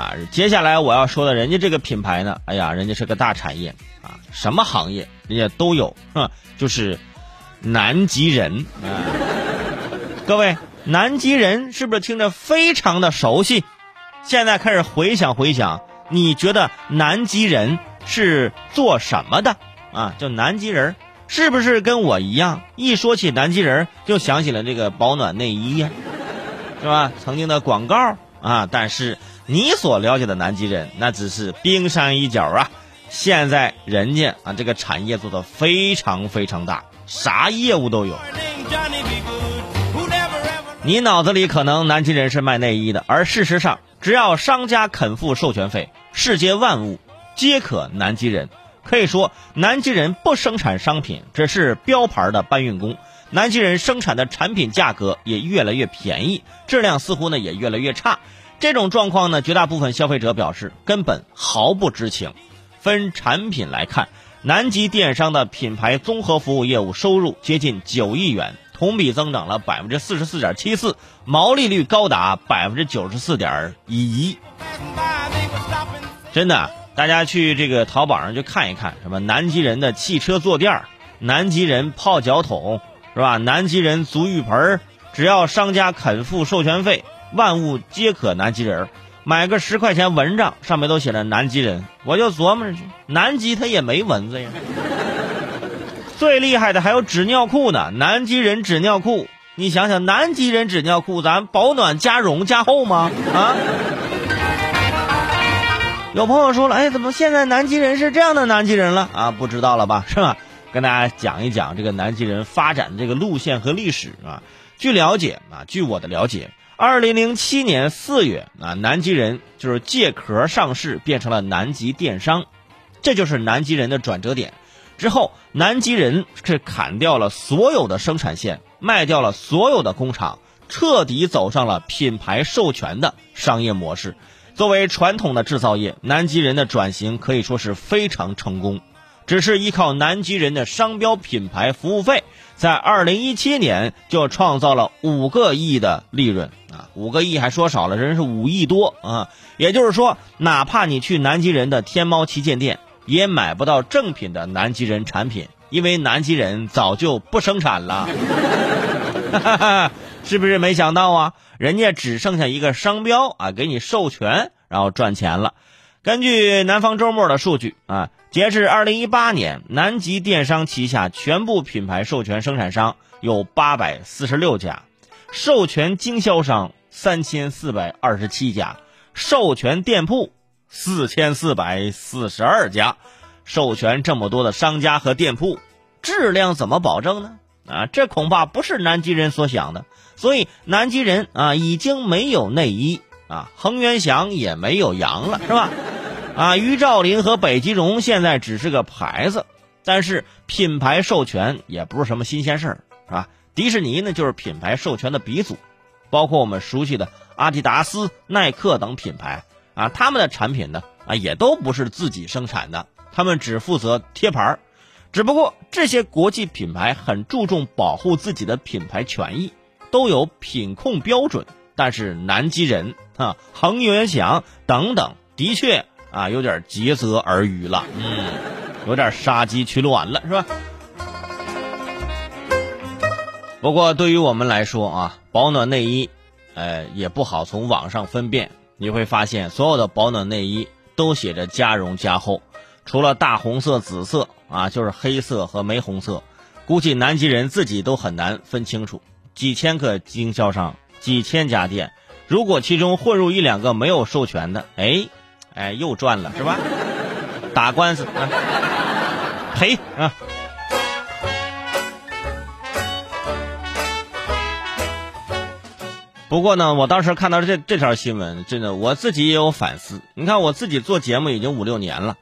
啊，接下来我要说的，人家这个品牌呢，哎呀，人家是个大产业啊，什么行业人家都有，哼，就是南极人。各位，南极人是不是听着非常的熟悉？现在开始回想回想，你觉得南极人是做什么的啊？就南极人，是不是跟我一样，一说起南极人就想起了这个保暖内衣呀，是吧？曾经的广告啊，但是。你所了解的南极人，那只是冰山一角啊！现在人家啊，这个产业做的非常非常大，啥业务都有。你脑子里可能南极人是卖内衣的，而事实上，只要商家肯付授权费，世界万物皆可南极人。可以说，南极人不生产商品，只是标牌的搬运工。南极人生产的产品价格也越来越便宜，质量似乎呢也越来越差。这种状况呢，绝大部分消费者表示根本毫不知情。分产品来看，南极电商的品牌综合服务业务收入接近九亿元，同比增长了百分之四十四点七四，毛利率高达百分之九十四点一一。真的，大家去这个淘宝上去看一看，什么南极人的汽车坐垫、南极人泡脚桶，是吧？南极人足浴盆，只要商家肯付授权费。万物皆可南极人买个十块钱蚊帐，上面都写着南极人，我就琢磨着，南极它也没蚊子呀。最厉害的还有纸尿裤呢，南极人纸尿裤，你想想，南极人纸尿裤，咱保暖加绒加厚吗？啊？有朋友说了，哎，怎么现在南极人是这样的南极人了啊？不知道了吧？是吧？跟大家讲一讲这个南极人发展的这个路线和历史啊。据了解啊，据我的了解。二零零七年四月啊，南极人就是借壳上市，变成了南极电商，这就是南极人的转折点。之后，南极人是砍掉了所有的生产线，卖掉了所有的工厂，彻底走上了品牌授权的商业模式。作为传统的制造业，南极人的转型可以说是非常成功。只是依靠南极人的商标品牌服务费，在二零一七年就创造了五个亿的利润啊！五个亿还说少了，人是五亿多啊！也就是说，哪怕你去南极人的天猫旗舰店，也买不到正品的南极人产品，因为南极人早就不生产了。是不是没想到啊？人家只剩下一个商标啊，给你授权，然后赚钱了。根据南方周末的数据啊，截至二零一八年，南极电商旗下全部品牌授权生产商有八百四十六家，授权经销商三千四百二十七家，授权店铺四千四百四十二家。授权这么多的商家和店铺，质量怎么保证呢？啊，这恐怕不是南极人所想的。所以，南极人啊，已经没有内衣。啊，恒源祥也没有羊了，是吧？啊，于兆林和北极绒现在只是个牌子，但是品牌授权也不是什么新鲜事儿，是吧？迪士尼呢就是品牌授权的鼻祖，包括我们熟悉的阿迪达斯、耐克等品牌啊，他们的产品呢啊也都不是自己生产的，他们只负责贴牌儿。只不过这些国际品牌很注重保护自己的品牌权益，都有品控标准。但是南极人啊、恒源祥等等，的确啊有点竭泽而渔了，嗯，有点杀鸡取卵了，是吧？不过对于我们来说啊，保暖内衣，呃，也不好从网上分辨。你会发现，所有的保暖内衣都写着加绒加厚，除了大红色、紫色啊，就是黑色和玫红色。估计南极人自己都很难分清楚，几千个经销商。几千家店，如果其中混入一两个没有授权的，哎，哎，又赚了是吧？打官司啊，赔啊！不过呢，我当时看到这这条新闻，真的我自己也有反思。你看，我自己做节目已经五六年了，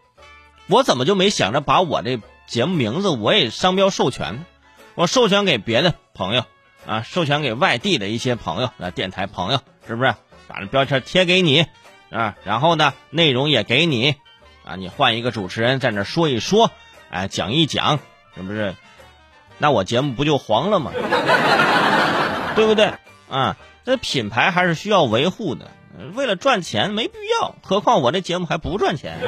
我怎么就没想着把我这节目名字我也商标授权呢？我授权给别的朋友。啊，授权给外地的一些朋友，那电台朋友是不是把这标签贴给你啊？然后呢，内容也给你啊，你换一个主持人在那说一说，哎，讲一讲，是不是？那我节目不就黄了吗？对不对？啊，这品牌还是需要维护的。为了赚钱没必要，何况我这节目还不赚钱。